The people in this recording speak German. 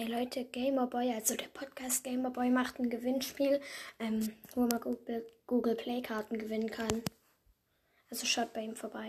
Hey Leute, Gamerboy, also der Podcast Gamerboy macht ein Gewinnspiel, ähm, wo man Google, Google Play Karten gewinnen kann. Also schaut bei ihm vorbei.